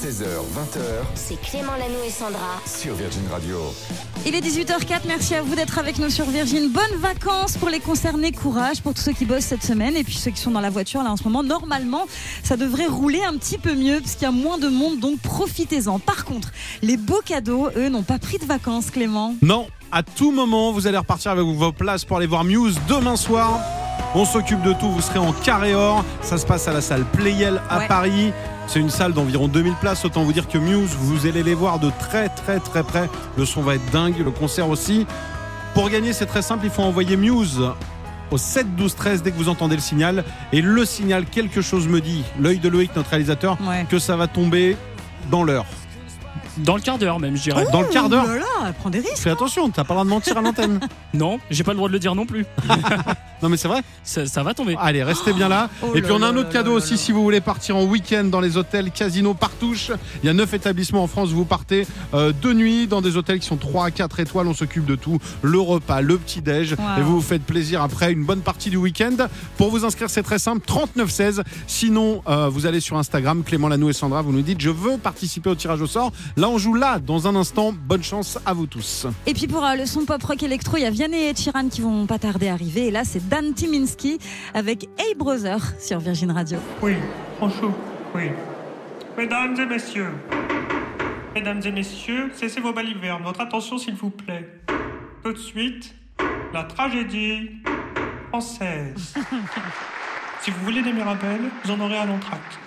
16h, 20h C'est Clément Lanou et Sandra. sur Virgin Radio. Il est 18h04, merci à vous d'être avec nous sur Virgin. Bonnes vacances pour les concernés, courage pour tous ceux qui bossent cette semaine et puis ceux qui sont dans la voiture là en ce moment. Normalement, ça devrait rouler un petit peu mieux parce qu'il y a moins de monde, donc profitez-en. Par contre, les beaux cadeaux, eux, n'ont pas pris de vacances, Clément. Non, à tout moment, vous allez repartir avec vos places pour aller voir Muse demain soir. On s'occupe de tout, vous serez en carré or. Ça se passe à la salle Playel à Ouais. Paris. C'est une salle d'environ 2000 places. Autant vous dire que Muse, vous allez les voir de très très très près. Le son va être dingue, le concert aussi. Pour gagner, c'est très simple, il faut envoyer Muse au 7 12 13 dès que vous entendez le signal. Et le signal, quelque chose me dit, l'œil de Loïc, notre réalisateur, Ouais. que ça va tomber dans l'heure. Dans le quart d'heure même, je dirais. Dans le quart d'heure. Oh là là, prends des risques. Fais attention, t'as pas le droit de mentir à l'antenne. Non, j'ai pas le droit de le dire non plus. Non mais c'est vrai. Ça, ça va tomber. Allez, restez bien là. Oh Et puis on a un autre cadeau là aussi là. si vous voulez partir en week-end dans les hôtels Casino Partouche. Il y a neuf établissements en France. Vous partez euh, de nuit dans des hôtels qui sont 3 à 4 étoiles. On s'occupe de tout. Le repas, le petit-déj. Wow. Et vous vous faites plaisir après une bonne partie du week-end. Pour vous inscrire, c'est très simple 3916. Sinon, euh, vous allez sur Instagram, Clément Lanou et Sandra. Vous nous dites Je veux participer au tirage au sort. Là, on joue là dans un instant. Bonne chance à vous tous. Et puis pour euh, le son pop rock électro, il y a Vianney et Chiran qui vont pas tarder à arriver. Et là, c'est Dan Timinski avec Hey Brother sur Virgin Radio. Oui, bonjour, oui. Mesdames et messieurs, mesdames et messieurs, cessez vos balivernes. Votre attention, s'il vous plaît. Tout de suite, la tragédie française. si vous voulez des mirabelles, vous en aurez à l'entracte.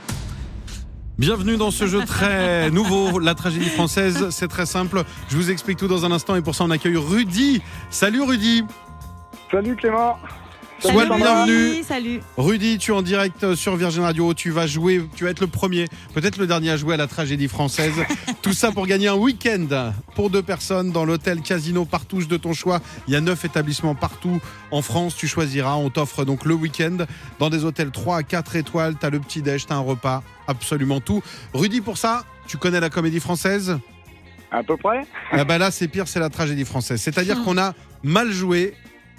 Bienvenue dans ce jeu très nouveau, la tragédie française. C'est très simple. Je vous explique tout dans un instant et pour ça on accueille Rudy. Salut Rudy. Salut Clément. Sois le Salut, bienvenu. Salut. Rudy, tu es en direct sur Virgin Radio. Tu vas jouer, tu vas être le premier, peut-être le dernier à jouer à la tragédie française. Tout ça pour gagner un week-end pour deux personnes dans l'hôtel Casino Partouche de ton choix. Il y a neuf établissements partout en France. Tu choisiras. On t'offre donc le week-end dans des hôtels 3 à 4 étoiles. T'as le petit déj, t'as un repas, absolument tout. Rudy, pour ça, tu connais la comédie française? À peu près Ah bah là, c'est pire, c'est la tragédie française. C'est-à-dire qu'on a mal joué.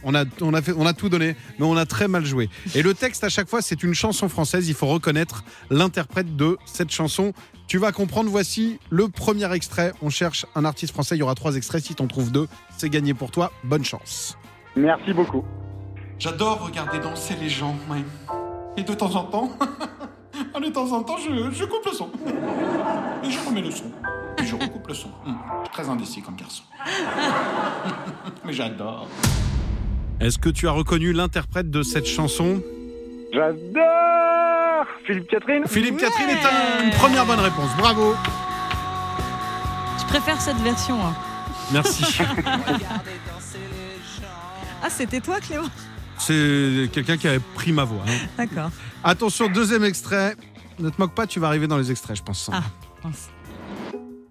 On a, on, a fait, on a tout donné, mais on a très mal joué. Et le texte, à chaque fois, c'est une chanson française. Il faut reconnaître l'interprète de cette chanson. Tu vas comprendre. Voici le premier extrait. On cherche un artiste français. Il y aura trois extraits. Si t'en trouves deux, c'est gagné pour toi. Bonne chance. Merci beaucoup. J'adore regarder danser les gens, ouais. Et de temps en temps, de temps en temps, je, je coupe le son. Et je remets le son. Et je recoupe le son. Je suis très indécis comme garçon. Mais j'adore. Est-ce que tu as reconnu l'interprète de cette chanson J'adore Philippe Catherine Philippe Catherine est un- une première bonne réponse. Bravo. Je préfère cette version. hein. Merci. Ah, c'était toi, Clément? C'est quelqu'un qui avait pris ma voix. hein. D'accord. Attention, deuxième extrait. Ne te moque pas, tu vas arriver dans les extraits, je pense. Ah. mince.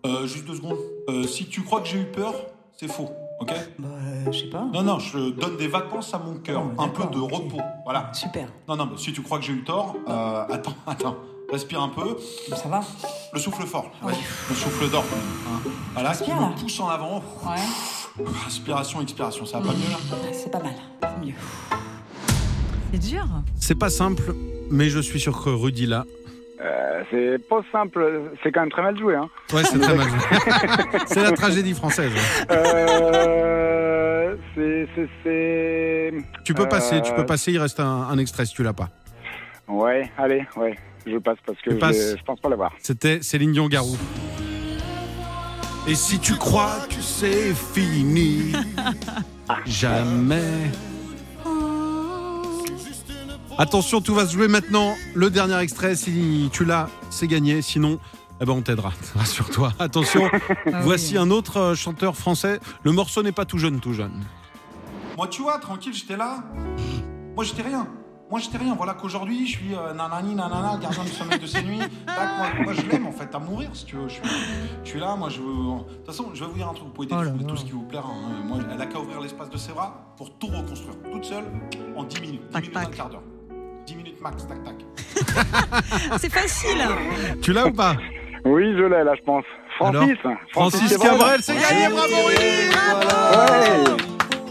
Euh, juste deux secondes. Euh, si tu crois que j'ai eu peur, c'est faux, ok Bah, je sais pas. Non, non, je donne des vacances à mon cœur. Oh, un peu de repos. Voilà. Super. Non, non, mais si tu crois que j'ai eu tort, euh, attends, attends. Respire un peu. Ça va Le souffle fort. Vas-y. Le souffle d'or. Hein. Voilà, qui me pousse en avant. Ouais. Inspiration, expiration. Ça va pas mieux là? C'est pas mal. Mieux. C'est dur. C'est pas simple, mais je suis sûr que Rudy là. Euh, C'est pas simple, c'est quand même très mal joué. Hein. Ouais, c'est très mal. joué. c'est la tragédie française. Euh, c'est-. Tu peux Euh, passer, tu peux passer, il reste un, un extrait si tu l'as pas. Ouais, allez, ouais, je passe parce que je, pense pas l'avoir. C'était Céline Dion Garou. Et si tu crois que c'est fini, jamais. Attention, tout va se jouer maintenant. Le dernier extrait, si tu l'as, c'est gagné. Sinon, eh ben on t'aidera. Rassure-toi. Attention, Ah voici oui. un autre euh, chanteur français. Le morceau n'est pas tout jeune, tout jeune. Moi, tu vois, tranquille, j'étais là. Moi, j'étais rien. Moi, j'étais rien. Voilà qu'aujourd'hui, je suis euh, nanani, nanana, gardien du sommeil de ces nuits. Tac, moi, moi, je l'aime, en fait, à mourir, si tu veux. Je suis, je suis là, moi, je veux. De toute façon, je vais vous dire un truc. Vous pouvez Oh là. tout ce qui vous plaira. hein. Moi, elle a qu'à ouvrir l'espace de ses bras pour tout reconstruire. Toute seule, en 10 minutes. 10 Tac, minutes, tac. un quart d'heure. 10 minutes max, tac, tac. C'est facile. Tu l'as ou pas Oui, je l'ai là, je pense. Francis. Francis Cabrel. Cabrel, c'est gagné, bravo Ouais.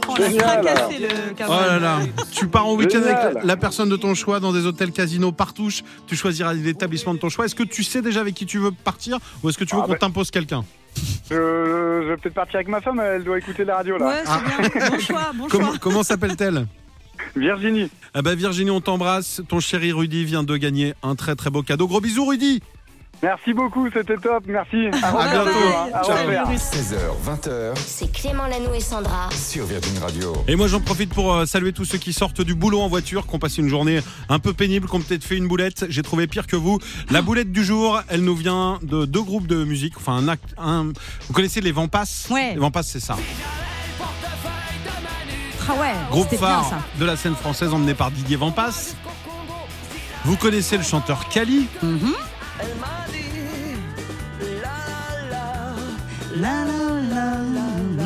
Oh, la Génial. fracassé, le Oh là là, tu pars en week-end avec la- la personne de ton choix dans des hôtels casinos partouche, tu choisiras l'établissement de ton choix. Est-ce que tu sais déjà avec qui tu veux partir ou est-ce que tu veux Ah qu'on bah- t'impose quelqu'un Je, je vais peut-être partir avec ma femme, elle doit écouter la radio là. Ouais, c'est bien. Bon choix, bon Comment, choix. comment s'appelle-t-elle? Virginie. Ah bah Virginie, on t'embrasse. Ton chéri Rudy vient de gagner un très très beau cadeau. Gros bisous Rudy Merci beaucoup, c'était top, merci. À, À bientôt. Revoir. 16h, 20h C'est Clément Lanou et Sandra. sur Virgin Radio. Et moi j'en profite pour euh, saluer tous ceux qui sortent du boulot en voiture, qui ont passé une journée un peu pénible, qui ont peut-être fait une boulette. J'ai trouvé pire que vous. La boulette du jour, elle nous vient de deux groupes de musique. Enfin un acte. Un... Vous connaissez les Vampas? Ouais. Les Vampas c'est ça. Ah ouais, Groupe bien phare ça. de la scène française emmené par Didier Vampas. Vous connaissez le chanteur Kali Mhm. La, la.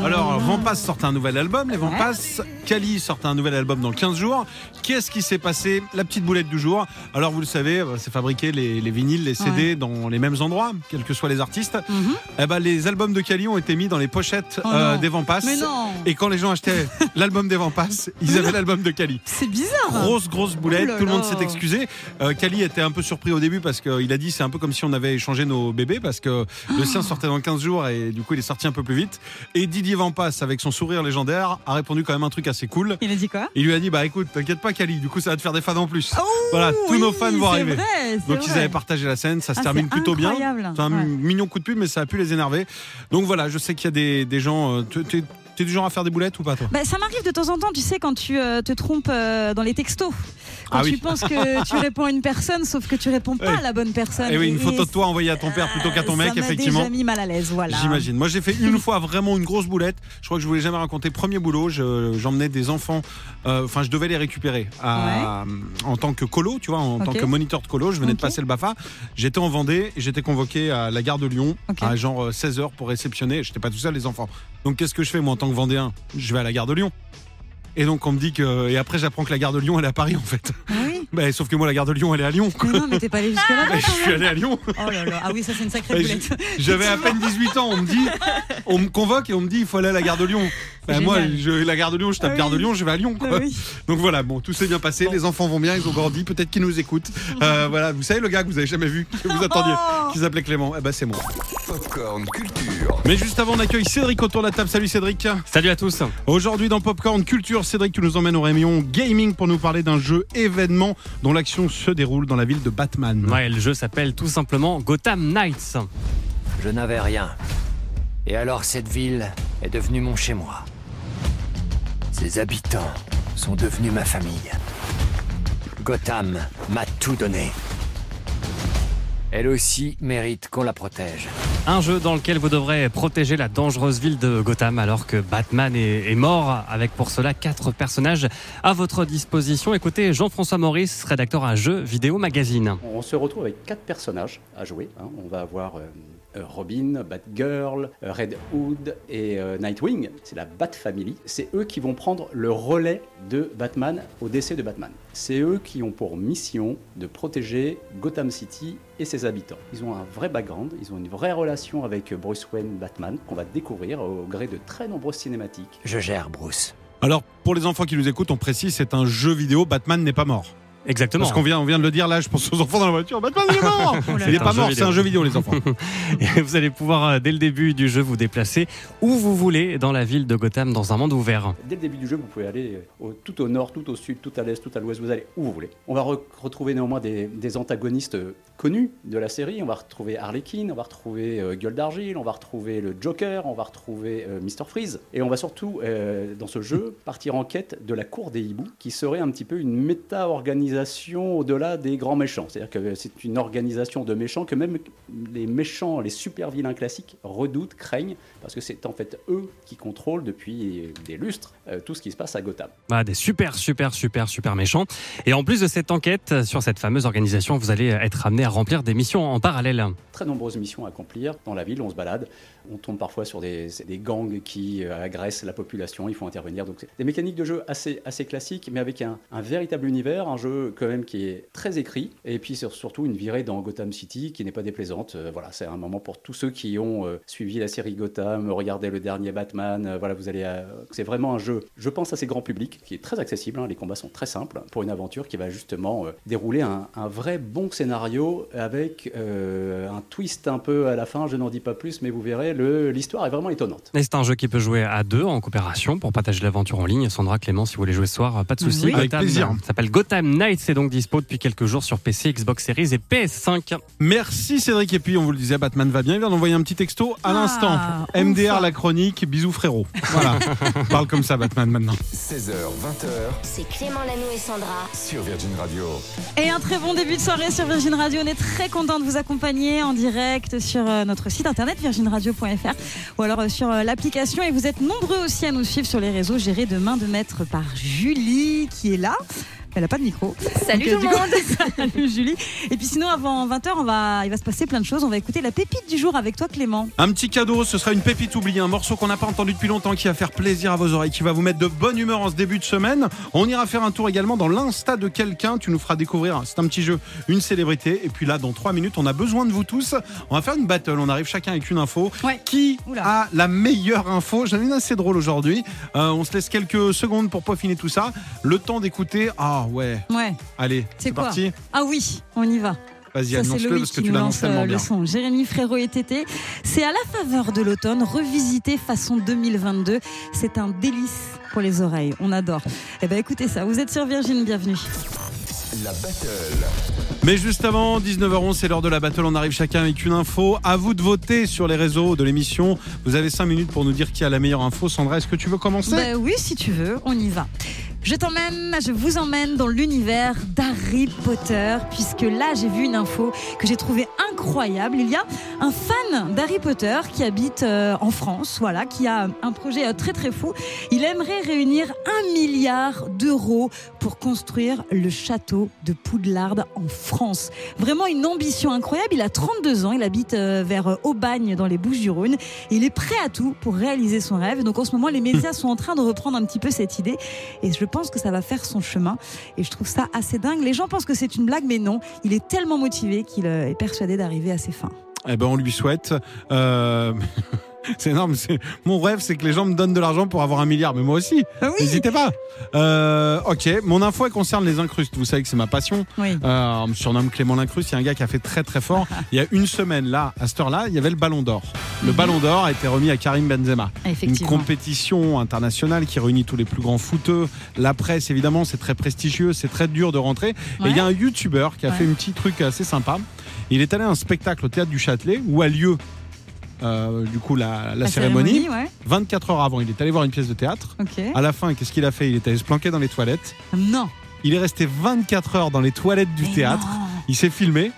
Alors, Vampas sortent un nouvel album, les Vampas. Kali sortent un nouvel album dans 15 jours. Qu'est-ce qui s'est passé? La petite boulette du jour. Alors, vous le savez, euh, c'est fabriquer les, les vinyles, les CD dans les mêmes endroits, quels que soient les artistes. Mhm. Eh ben, les albums de Kali ont été mis dans les pochettes Oh euh, des Vampas. Mais non. Et quand les gens achetaient l'album des Vampas, ils avaient l'album de Kali. C'est bizarre. Grosse, grosse boulette. Oh Tout le monde s'est excusé. Euh, Kali était un peu surpris au début parce qu'il a dit c'est un peu comme si on avait échangé nos bébés parce que le sien sortait dans 15 jours et du coup il est sorti un peu plus vite. Et Didier Vampas, avec son sourire légendaire, a répondu quand même un truc assez cool. Il a dit quoi? Il lui a dit bah écoute, t'inquiète pas Kali, du coup ça va te faire des fans en plus. Oh, voilà, tous oui, nos fans vont arriver. vrai, Donc ils avaient partagé la scène, ça se Ah, termine plutôt bien. C'est un Ouais. mignon coup de pub, mais ça a pu les énerver. Donc voilà, je sais qu'il y a des, des gens. euh, t'es du genre à faire des boulettes ou pas toi? Bah, ça m'arrive de temps en temps, tu sais, quand tu euh, te trompes euh, dans les textos. Quand Ah tu oui. penses que tu réponds à une personne, sauf que tu réponds pas Oui. à la bonne personne. Eh oui, une Et- photo de toi envoyée à ton père plutôt qu'à ton ça mec, m'a effectivement. déjà mis mal à l'aise, voilà. J'imagine. Moi, j'ai fait une fois vraiment une grosse boulette. Je crois que je vous l'ai jamais raconté. Premier boulot, je- j'emmenais des enfants. euh, Enfin, je devais les récupérer à- en tant que colo, tu vois, en tant que moniteur de colo. Je venais de passer le Bafa. J'étais en Vendée et j'étais convoqué à la gare de Lyon à genre 16 h pour réceptionner. J'étais pas tout seul, les enfants. Donc, qu'est-ce que je fais moi en tant que Vendéen? Je vais à la gare de Lyon. Et donc on me dit que et après j'apprends que la gare de Lyon elle est à Paris en fait. Ah oui Bah, sauf que moi la gare de Lyon elle est à Lyon. quoi. Mais non, mais t'es pas allé jusque là. Bah, je suis allé à Lyon. Oh là là, ah oui, ça c'est une sacrée Bah, boulette. J'avais à peine 18 ans, on me dit, on me convoque et on me dit il faut aller à la gare de Lyon. Bah, moi, je, la gare de Lyon, je tape Ah gare de. Lyon, je vais à Lyon. quoi. Ah oui. Donc voilà, bon, tout s'est bien passé, les enfants vont bien, ils ont grandi, peut-être qu'ils nous écoutent. Euh, voilà, vous savez le gars que vous avez jamais vu, que vous attendiez, Oh. qui s'appelait Clément, eh ben c'est moi. Popcorn Culture. Mais juste avant, on accueille Cédric autour de la table. Salut Cédric. Salut à tous. Aujourd'hui dans Popcorn Culture, Cédric, tu nous emmènes au Réunion Gaming pour nous parler d'un jeu événement dont l'action se déroule dans la ville de Batman. Ouais, le jeu s'appelle tout simplement Gotham Knights. Je n'avais rien. Et alors cette ville est devenue mon chez-moi. Ses habitants sont devenus ma famille. Gotham m'a tout donné. Elle aussi mérite qu'on la protège. Un jeu dans lequel vous devrez protéger la dangereuse ville de Gotham alors que Batman est, est mort, avec pour cela quatre personnages à votre disposition. Écoutez Jean-François Maurice, rédacteur à Jeux Vidéo Magazine. On se retrouve avec quatre personnages à jouer. hein. On va avoir euh, euh, Robin, Batgirl, euh, Red Hood et euh, Nightwing. C'est la Bat Family. C'est eux qui vont prendre le relais de Batman au décès de Batman. C'est eux qui ont pour mission de protéger Gotham City et ses habitants. Ils ont un vrai background, ils ont une vraie relation avec Bruce Wayne, Batman, qu'on va découvrir au gré de très nombreuses cinématiques. Je gère Bruce. Alors pour les enfants qui nous écoutent, on précise, c'est un jeu vidéo, Batman n'est pas mort. Exactement. Parce qu'on vient, on vient de le dire là, je pense aux enfants dans la voiture. Batman il est mort Oh Il est là. pas mort, c'est un jeu vidéo les enfants. Et vous allez pouvoir, euh, dès le début du jeu, vous déplacer où vous voulez dans la ville de Gotham dans un monde ouvert. Dès le début du jeu, vous pouvez aller au- tout au nord, tout au sud, tout à l'est, tout à l'ouest, vous allez où vous voulez. On va re- retrouver néanmoins des, des antagonistes euh, connus de la série. On va retrouver Harley Quinn, on va retrouver euh, Gueule d'Argile, on va retrouver le Joker, on va retrouver euh, Mr. Freeze. Et on va surtout, euh, dans ce jeu, partir en quête de la cour des hiboux, qui serait un petit peu une méta-organisation au-delà des grands méchants. C'est-à-dire que c'est une organisation de méchants que même les méchants, les super vilains classiques redoutent, craignent, parce que c'est en fait eux qui contrôlent depuis des lustres euh, tout ce qui se passe à Gotham. Voilà, des super, super, super, super méchants. Et en plus de cette enquête sur cette fameuse organisation, vous allez être amené à remplir des missions en parallèle. Très nombreuses missions à accomplir dans la ville, on se balade, on tombe parfois sur des, gangs qui euh, agressent la population, il faut intervenir. Donc c'est des mécaniques de jeu assez, classiques, mais avec un, véritable univers, un jeu quand même qui est très écrit, et puis sur- surtout une virée dans Gotham City qui n'est pas déplaisante. Euh, voilà, c'est un moment pour tous ceux qui ont euh, suivi la série Gotham, regardé le dernier Batman. voilà, vous allez, c'est vraiment un jeu, je pense, assez grand public, qui est très accessible. hein, les combats sont très simples pour une aventure qui va justement dérouler un, vrai bon scénario avec un twist un peu à la fin. Je n'en dis pas plus, mais vous verrez, l'histoire est vraiment étonnante. C'est un jeu qui peut jouer à deux en coopération pour partager l'aventure en ligne. Sandra Clément, si vous voulez jouer ce soir, pas de souci. Oui. Avec Gotham, plaisir. Ça s'appelle Gotham Knights. C'est donc dispo depuis quelques jours sur PC, Xbox Series et PS5. Merci Cédric. Et puis, on vous le disait, Batman va bien. Il vient d'envoyer un petit texto à Ah, l'instant. MDR, la chronique. Bisous frérot. Voilà. On parle comme ça, Batman, maintenant. 16h, 20h C'est Clément Lanoux et Sandra. sur Virgin Radio. Et un très bon début de soirée sur Virgin Radio. On est très content de vous accompagner en direct sur euh, notre site internet virginradio.fr ou alors euh, sur euh, l'application. Et vous êtes nombreux aussi à nous suivre sur les réseaux gérés de main de maître par Julie qui est là. Elle n'a pas de micro. Salut Donc, euh, tout du le coup- monde Salut Julie. Et puis sinon, avant 20h, on va, il va se passer plein de choses. On va écouter la pépite du jour avec toi Clément. Un petit cadeau, ce sera une pépite oubliée, un morceau qu'on n'a pas entendu depuis longtemps qui va faire plaisir à vos oreilles, qui va vous mettre de bonne humeur en ce début de semaine. On ira faire un tour également dans l'insta de quelqu'un, tu nous feras découvrir, c'est un petit jeu, une célébrité. Et puis là, dans trois minutes, on a besoin de vous tous. On va faire une battle, on arrive chacun avec une info. Ouais. Qui Oula. a la meilleure info? J'en ai une assez drôle aujourd'hui. Euh, on se laisse quelques secondes pour peaufiner tout ça. Le temps d'écouter. Ah ouais, Ouais. allez, c'est quoi parti. Ah oui, on y va. Vas-y, annonce-le parce que tu l'annonces tellement euh, bien. le son. Jérémy Frérot et Tété. C'est à la faveur de l'automne, revisité façon 2022. C'est un délice pour les oreilles. On adore. Eh ben écoutez ça. Vous êtes sur Virgin, bienvenue. La battle. Mais juste avant, 19h11, c'est l'heure de la battle. On arrive chacun avec une info. À vous de voter sur les réseaux de l'émission. Vous avez 5 minutes pour nous dire qui a la meilleure info. Sandra, est-ce que tu veux commencer? Bah oui, si tu veux, on y va. Je t'emmène, je vous emmène dans l'univers d'Harry Potter, puisque là j'ai vu une info que j'ai trouvée incroyable. Il y a un fan d'Harry Potter qui habite euh, en France, voilà, qui a un projet euh, très très fou. Il aimerait réunir un milliard d'euros pour construire le château de Poudlard en France. Vraiment une ambition incroyable. Il a 32 ans, il habite euh, vers Aubagne dans les Bouches-du-Rhône. Il est prêt à tout pour réaliser son rêve. Donc en ce moment, les médias sont en train de reprendre un petit peu cette idée. Et je pense que ça va faire son chemin. Et je trouve ça assez dingue. Les gens pensent que c'est une blague, mais non. Il est tellement motivé qu'il euh, est persuadé d'arriver à ses fins. Eh ben, on lui souhaite. Euh, C'est énorme. c'est- Mon rêve, c'est que les gens me donnent de l'argent pour avoir un milliard. Mais moi aussi. Ah oui. N'hésitez pas. Euh, ok. Mon info, elle concerne les incrustes. Vous savez que c'est ma passion. Oui. Euh, on me surnomme Clément Lincruste. Il y a un gars qui a fait très très fort. Il y a une semaine, là, à cette heure-là, il y avait le Ballon d'Or. Le Ballon d'Or a été remis à Karim Benzema. Une compétition internationale qui réunit tous les plus grands footeux. La presse, évidemment, c'est très prestigieux, c'est très dur de rentrer. Et il y a un YouTuber qui a Ouais. fait un petit truc assez sympa. Il est allé à un spectacle au théâtre du Châtelet où a lieu. Euh, du coup la, la cérémonie, ouais. 24 heures avant il est allé voir une pièce de théâtre à la fin qu'est-ce qu'il a fait? Il est allé se planquer dans les toilettes Non. il est resté 24 heures dans les toilettes du Mais théâtre non. il s'est filmé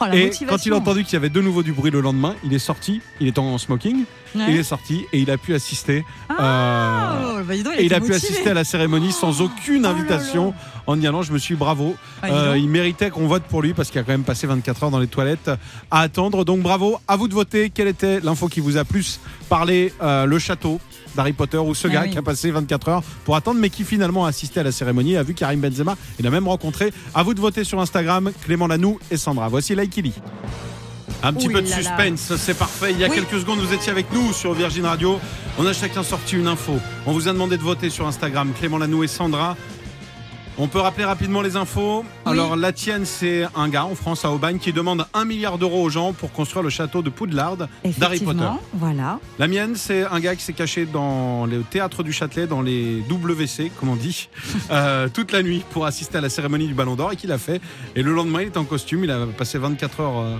Oh, la et motivation. quand il a entendu qu'il y avait de nouveau du bruit le lendemain il est sorti il est en smoking Ouais. il est sorti et il a pu assister Ah, euh, oh, bah et il était a pu assister à la cérémonie sans aucune Oh là invitation là. en y allant. Je me suis dit bravo. Ah, Euh, il méritait qu'on vote pour lui parce qu'il a quand même passé 24 heures dans les toilettes à attendre. Donc bravo, à vous de voter. Quelle était l'info qui vous a plus parlé Euh, Le château? d'Harry Potter ou ce Ah gars oui. qui a passé 24 heures pour attendre mais qui finalement a assisté à la cérémonie a vu Karim Benzema et l'a même rencontré. À vous de voter sur Instagram, Clément Lanou et Sandra. Voici Laikili. Un petit peu de suspense, c'est parfait. Il y a Oui. quelques secondes, vous étiez avec nous sur Virgin Radio. On a chacun sorti une info. On vous a demandé de voter sur Instagram, Clément Lanou et Sandra. On peut rappeler rapidement les infos. Alors la tienne, c'est un gars en France à Aubagne qui demande un milliard d'euros aux gens pour construire le château de Poudlard d'Harry Potter. Voilà. La mienne, c'est un gars qui s'est caché dans le théâtre du Châtelet, dans les WC, comme on dit, euh, toute la nuit pour assister à la cérémonie du Ballon d'Or et qu'il a fait. Et le lendemain, il était en costume, il a passé 24 heures euh,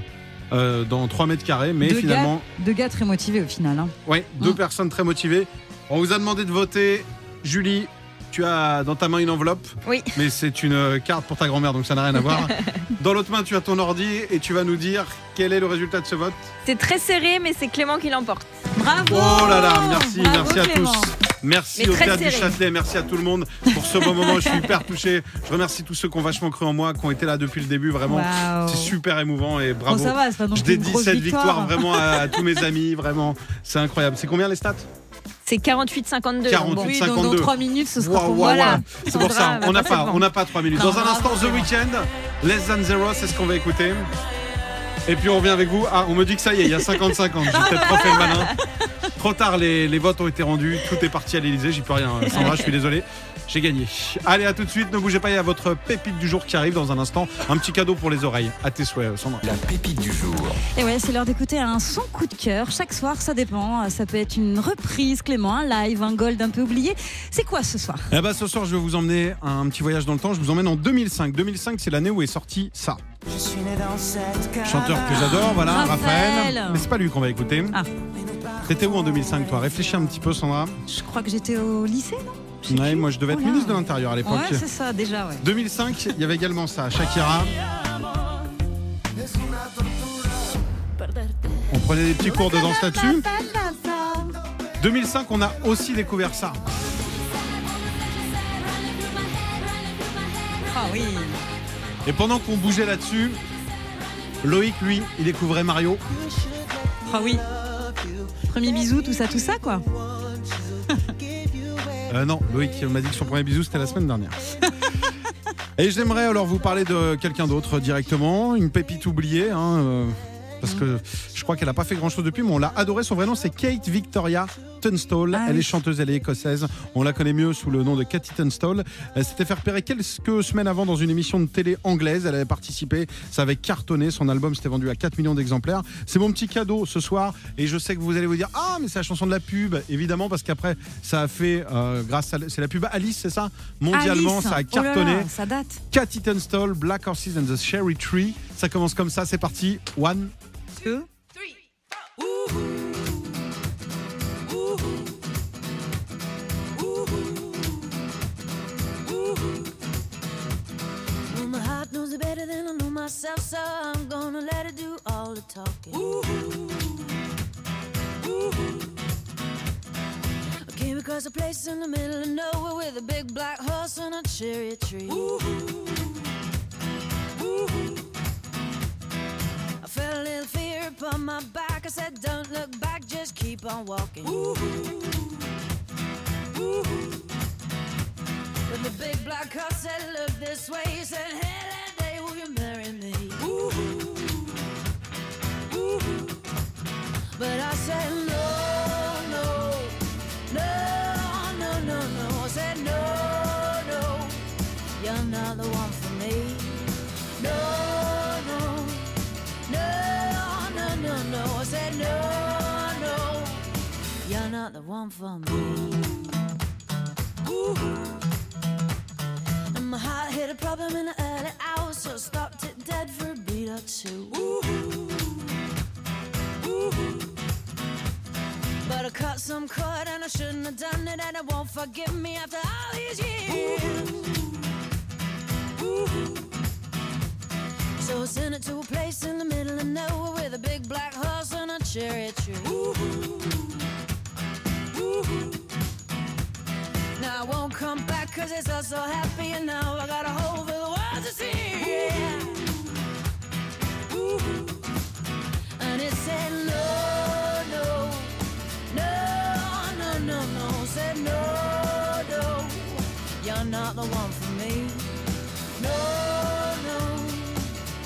euh, dans 3 mètres carrés, mais deux, finalement, gars, deux gars très motivés au final. hein. ouais, deux Mm. personnes très motivées. On vous a demandé de voter. Julie, tu as dans ta main une enveloppe, Oui. mais c'est une carte pour ta grand-mère, donc ça n'a rien à voir. dans l'autre main, tu as ton ordi et tu vas nous dire quel est le résultat de ce vote. C'est très serré, mais c'est Clément qui l'emporte. Bravo Oh là là, merci, Bravo, merci à Clément. tous. Merci Mais au Théâtre du. Châtelet, merci à tout le monde pour ce beau moment. Je suis hyper touché. Je remercie tous ceux qui ont vachement cru en moi, qui ont été là depuis le début. Vraiment, c'est super émouvant et bravo. Bon, ça va, non Je dédie cette victoire. victoire vraiment à, à tous mes amis. Vraiment, c'est incroyable. C'est combien les stats? C'est 48-52. 48, bon. Oui, donc 52. dans 3 minutes, ce sera Waouh, pour moi. Voilà. C'est pour ça, on n'a pas on n'a pas 3 minutes. Non, Dans un instant, The. Weeknd, Less Than Zero, c'est ce qu'on va écouter. Et puis on revient avec vous. Ah, on me dit que ça y est, il y a 50-50. J'ai peut-être trop fait le malin. Trop tard, les, les votes ont été rendus. Tout est parti à l'Elysée. J'y peux rien. Sandra, je suis désolé. J'ai gagné. Allez, à tout de suite. Ne bougez pas. Il y a votre pépite du jour qui arrive dans un instant. Un petit cadeau pour les oreilles. À tes souhaits, Sandra. La pépite du jour. Et ouais, c'est l'heure d'écouter un son coup de cœur. Chaque soir, ça dépend. Ça peut être une reprise, Clément, un live, un gold un peu oublié. C'est quoi ce soir? Eh ben, ce soir, je vais vous emmener un petit voyage dans le temps. Je vous emmène en 2005. 2005, c'est l'année où est sorti ça. Chanteur que j'adore, voilà, Raphaël. Raphaël. Mais c'est pas lui qu'on va écouter. Ah. T'étais où en 2005, toi? Réfléchis un petit peu, Sandra. Je crois que j'étais au lycée, non? Je Ouais, moi, je devais être Oh ministre de l'Intérieur à l'époque. Ouais, c'est ça, déjà, ouais. 2005, il y avait également ça, Shakira. On prenait des petits cours de danse là-dessus. 2005, on a aussi découvert ça. Ah oui. Et pendant qu'on bougeait là-dessus, Loïc, lui, il découvrait Mario. Ah oui. Premier bisou, tout ça, tout ça, quoi. Euh, non, Loïc m'a dit que son premier bisou, c'était la semaine dernière. Et j'aimerais alors vous parler de quelqu'un d'autre directement, une pépite oubliée, hein, euh, parce que je crois qu'elle n'a pas fait grand chose depuis, mais on l'a adoré. Son vrai nom, c'est Kate Victoria Tunstall. Ah elle oui. est chanteuse, elle est écossaise. On la connaît mieux sous le nom de Cathy Tunstall. Elle s'était fait repérer quelques semaines avant dans une émission de télé anglaise. Elle avait participé, ça avait cartonné. Son album s'était vendu à 4 millions d'exemplaires. C'est mon petit cadeau ce soir. Et je sais que vous allez vous dire Ah, mais c'est la chanson de la pub. Évidemment, parce qu'après, ça a fait, euh, grâce à. C'est la pub Alice, c'est ça? Mondialement, Alice. ça a Oh là là, cartonné. ça date. Cathy Tunstall, Black Horses and the Cherry Tree. Ça commence comme ça, c'est parti. One. Deux. Well, so I'm gonna let it do all the talking. I came across a place in the middle of nowhere with a big black horse and a cherry tree. I felt a little fear upon my back. I said, Don't look back, just keep on walking. But the big black horse said, Look this way. He said, Hey, forgive me after all these years. So I sent it to a place in the middle of nowhere with a big black horse and a cherry tree. Now I won't come back cause it's all so happy and now I got a hole for the world to see. And it said no, no, no, no, no, no. Said no, you're not the one for me. No, no,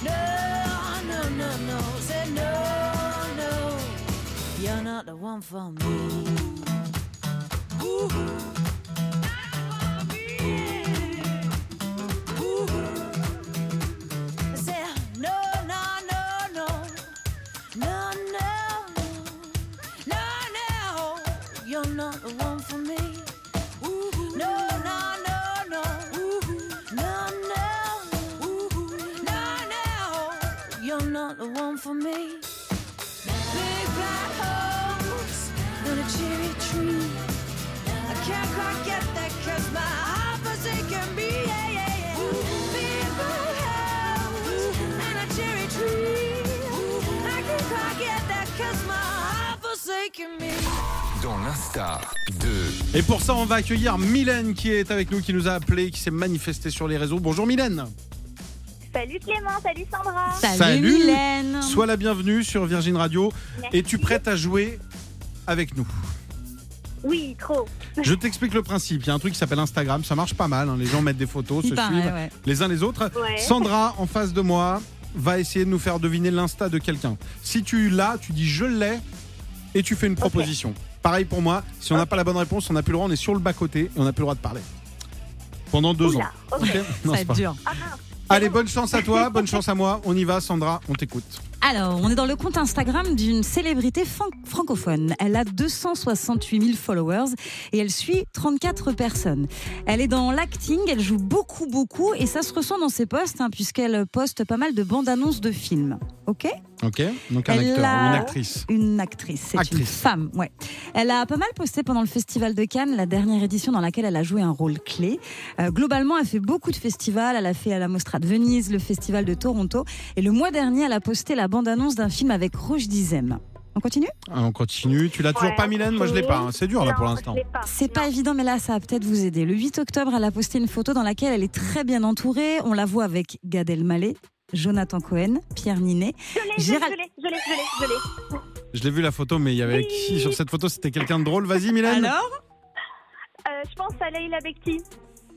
no, no, no, no. Said no, no, you're not the one for me. I not the one for me. Big black horse and a cherry tree. I can't quite get that 'cause my heart forsaken me. Yeah, yeah, yeah. Big black house and a cherry tree. I can't quite get that 'cause my heart forsaken me. Dans l'instar de Et pour ça, on va accueillir Mylène qui est avec nous, qui nous a appelé, qui s'est manifestée sur les réseaux. Bonjour Mylène. Salut Clément, salut Sandra. Sois la bienvenue sur Virgin Radio. Es-tu prête à jouer avec nous? Oui, trop. Je t'explique le principe. Il y a un truc qui s'appelle Instagram. Ça marche pas mal. hein. Les gens mettent des photos, Il se paraît, suivent ouais. les uns les autres. Ouais. Sandra, en face de moi, va essayer de nous faire deviner l'insta de quelqu'un. Si tu l'as, tu dis je l'ai et tu fais une proposition. Pareil pour moi. Si on n'a pas la bonne réponse, on n'a plus le droit. On est sur le bas côté et on n'a plus le droit de parler. Pendant deux Oula, ans. Non, Ça va être dur. Allez, bonne chance à toi, bonne chance à moi. On y va, Sandra, on t'écoute. Alors, on est dans le compte Instagram d'une célébrité fran- francophone. Elle a 268 000 followers et elle suit 34 personnes. Elle est dans l'acting, elle joue beaucoup, beaucoup et ça se ressent dans ses posts hein, puisqu'elle poste pas mal de bandes annonces de films. Ok? Ok Donc un Elle acteur, a- une actrice. Une actrice, c'est une Actrice. femme, ouais. Elle a pas mal posté pendant le Festival de Cannes, la dernière édition dans laquelle elle a joué un rôle clé. Euh, globalement, elle fait beaucoup de festivals. Elle a fait à la Mostra de Venise, le Festival de Toronto. Et le mois dernier, elle a posté la bande-annonce d'un film avec Roche Dizem. On continue? Ah, on continue. Tu l'as toujours pas, Mylène? Moi, je l'ai pas. hein. C'est dur là pour l'instant. je l'ai pas. C'est pas évident, mais là, ça va peut-être vous aider. Le 8 octobre, elle a posté une photo dans laquelle elle est très bien entourée. On la voit avec Gad Elmaleh, Jonathan Cohen, Pierre Ninet. Je l'ai, je l'ai, Gérald- je l'ai, je l'ai, je l'ai, je l'ai. Je l'ai vu la photo, mais il y avait qui sur cette photo? C'était quelqu'un de drôle? Vas-y, Mylène. Alors? Euh, je pense à Leïla Bekti.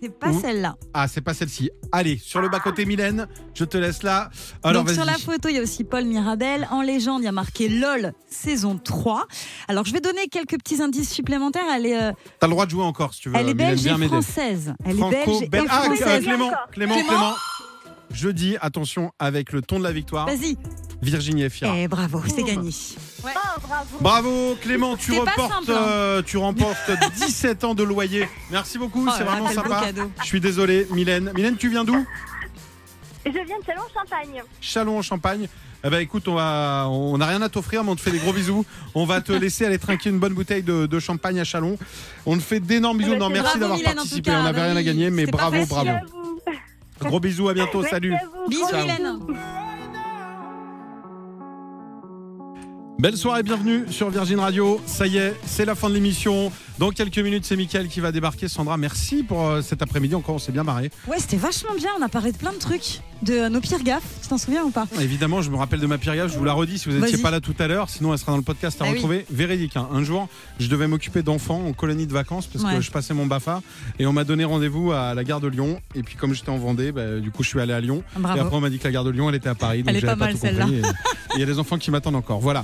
C'est pas celle-là. Ah, c'est pas celle-ci. Allez, sur le bas-côté, Mylène, je te laisse là. Alors, Donc sur la photo, il y a aussi Paul Mirabel. En légende, il y a marqué LOL saison 3. Alors je vais donner quelques petits indices supplémentaires. Elle est, euh, T'as le droit de jouer encore si tu veux. elle est Mylène, belge viens et m'aider. française. Elle est belge et belge. Ah, française. Clément, Clément, Clément Clément. Je dis, attention, avec le ton de la victoire, Vas-y. Virginie Efira. Eh bravo, c'est gagné. Oh, bravo. Bravo Clément, tu reportes, simple, hein. euh, tu remportes 17 ans de loyer. Merci beaucoup, Oh c'est vraiment sympa. cadeau. Je suis désolé, Mylène. Mylène, tu viens d'où? Je viens de. Chalon en Champagne. Eh ben écoute, on va, on n'a rien à t'offrir, mais on te fait des gros bisous. On va te laisser aller trinquer une bonne bouteille de, de champagne à Chalon. On te fait d'énormes bisous. Eh ben, Non, merci d'avoir participé. cas. on n'avait Bah rien à oui, gagner, mais bravo, bravo. Gros bisous, à bientôt, salut. à vous. Bisous Mylène. Belle soirée, bienvenue sur Virgin Radio. Ça y est, c'est la fin de l'émission. Dans quelques minutes, c'est Mickaël qui va débarquer. Sandra, merci pour euh, cet après-midi. Encore, on s'est bien marré. Ouais, c'était vachement bien. On a parlé de plein de trucs, de euh, nos pires gaffes. Tu t'en souviens ou pas? Évidemment, je me rappelle de ma pire gaffe, je vous la redis si vous n'étiez Vas-y. pas là tout à l'heure, sinon elle sera dans le podcast à Ah oui. retrouver. Véridique, hein. un jour, je devais m'occuper d'enfants en colonie de vacances parce que Ouais. je passais mon BAFA et on m'a donné rendez-vous à la gare de Lyon. Et puis comme j'étais en Vendée, bah, du coup je suis allé à Lyon. Bravo. Et après on m'a dit que la gare de Lyon elle était à Paris. Donc Elle est j'avais pas mal, tout celle-là. compris. Et et il y a des enfants qui m'attendent encore. Voilà.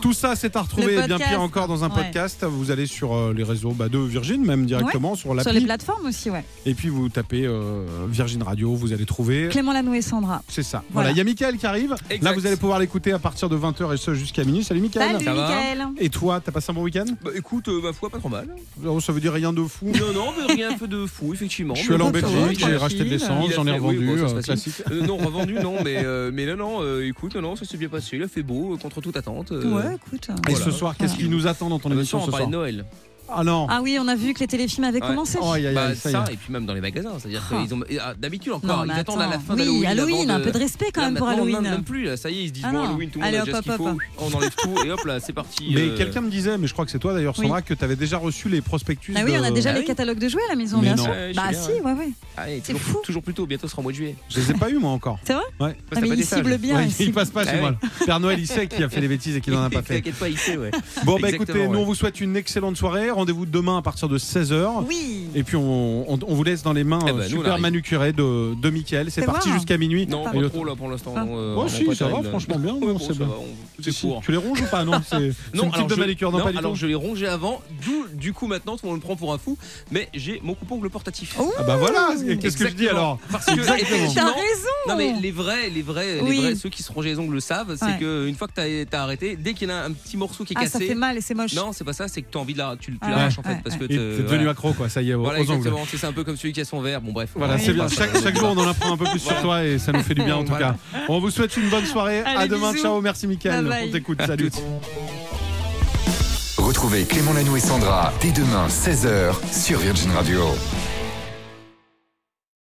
Tout ça c'est à retrouver et bien pire encore dans un Ouais. podcast. Vous allez sur euh, les réseaux bah, de Virgin, même directement sur Sur les l'appli. plateformes aussi, ouais. Et puis vous tapez euh, Virgin Radio, vous allez trouver. Clément Lanou et Sandra. C'est ça. Voilà. Voilà, il y a Mickaël qui arrive. Là, vous allez pouvoir l'écouter à partir de 20h et ce jusqu'à minuit. Salut Mickaël. Salut Ça va Mickaël. Et toi, t'as passé un bon week-end? Bah écoute, euh, ma foi, pas trop mal. Oh, Ça veut dire rien de fou. Non, non, mais rien de fou, effectivement. Je suis allé en Belgique, j'ai racheté de l'essence, j'en ai revendu, oui, bon, ça, euh, classique. Euh, non, revendu, non, mais, euh, mais non, non, euh, écoute, non, ça s'est bien passé. Il a fait beau, contre toute attente. Ouais, écoute. Et Voilà. ce soir, qu'est-ce qui nous attend dans ton émission ce soir de Noël? Ah non Ah oui, on a vu que les téléfilms avaient Ouais. commencé. Oh, Bah, ça y ça, est. et puis même dans les magasins. C'est-à-dire Ah. qu'ils ont. ah, D'habitude encore, ils attendent à la fin Oui, d'Halloween. Halloween, un peu de respect quand Là, même pour Halloween. Même, même plus, là, ça y est, ils se disent Ah bon. Halloween, tout le monde Allez, a hop, déjà ce qu'il hop, faut. hop. On enlève tout, et hop là, c'est parti. Mais euh, quelqu'un me disait, mais je crois que c'est toi d'ailleurs, Sandra, que t'avais déjà reçu les prospectus. Ah oui, on a déjà Ah les catalogues de jouets à la maison, Mais bien sûr. Bah si, ouais, ouais. ah, et C'est toujours, fou. toujours plus tôt, bientôt ce sera au mois de juillet. Je les ai pas eu moi encore. C'est vrai Ouais. Ah, mais il cible bien. Ouais, il il cible- passe pas chez moi. Père Noël, il sait qui a fait les bêtises et qui n'en a pas fait. T'inquiète pas, il sait, ouais. Bon, bah écoutez, nous on vous souhaite une excellente soirée. Rendez-vous demain à partir de 16h. Oui. Et puis on, on- on vous laisse dans les mains Eh euh, ben, nous, on super arrive. manucurées de, de Mickaël. C'est parti voir. jusqu'à minuit. Non, pas. le- trop là pour l'instant. Ah. euh, Oh, si, ça va, franchement bien. Ouais, non, bon, ça va, on- Si. Tu les ronges ou pas? Non, c'est alors type de manicure, non, non, pas du alors je l'ai rongé avant, d'où du coup maintenant tout le monde me prend pour un fou, mais j'ai mon coupe-ongle portatif. Oh, Ah bah voilà, qu'est-ce que je dis alors? Parce que. T'as raison. non mais les vrais, les vrais, Oui. les vrais, ceux qui se rongeaient les ongles le savent, c'est Ouais. que une fois que t'as as arrêté, dès qu'il y en a un petit morceau qui est Ah, ça cassé, fait mal et c'est moche. non c'est pas ça, c'est que t'as envie de la, tu, tu l'arraches ouais, en fait ouais, parce que Et te- T'es devenu voilà. accro, quoi, ça y est, aux, Voilà exactement, c'est un peu comme celui qui a son verre. Bon bref. Voilà, c'est bien. Chaque, à- chaque jour, on en apprend un peu plus sur toi et ça nous fait du bien en tout Voilà. cas. On vous souhaite une bonne soirée. à Allez, demain. bisous. Ciao. Merci, Mickaël. Bye bye. On t'écoute. Salut. Retrouvez Clément Lanoux et Sandra dès demain 16h sur Virgin Radio.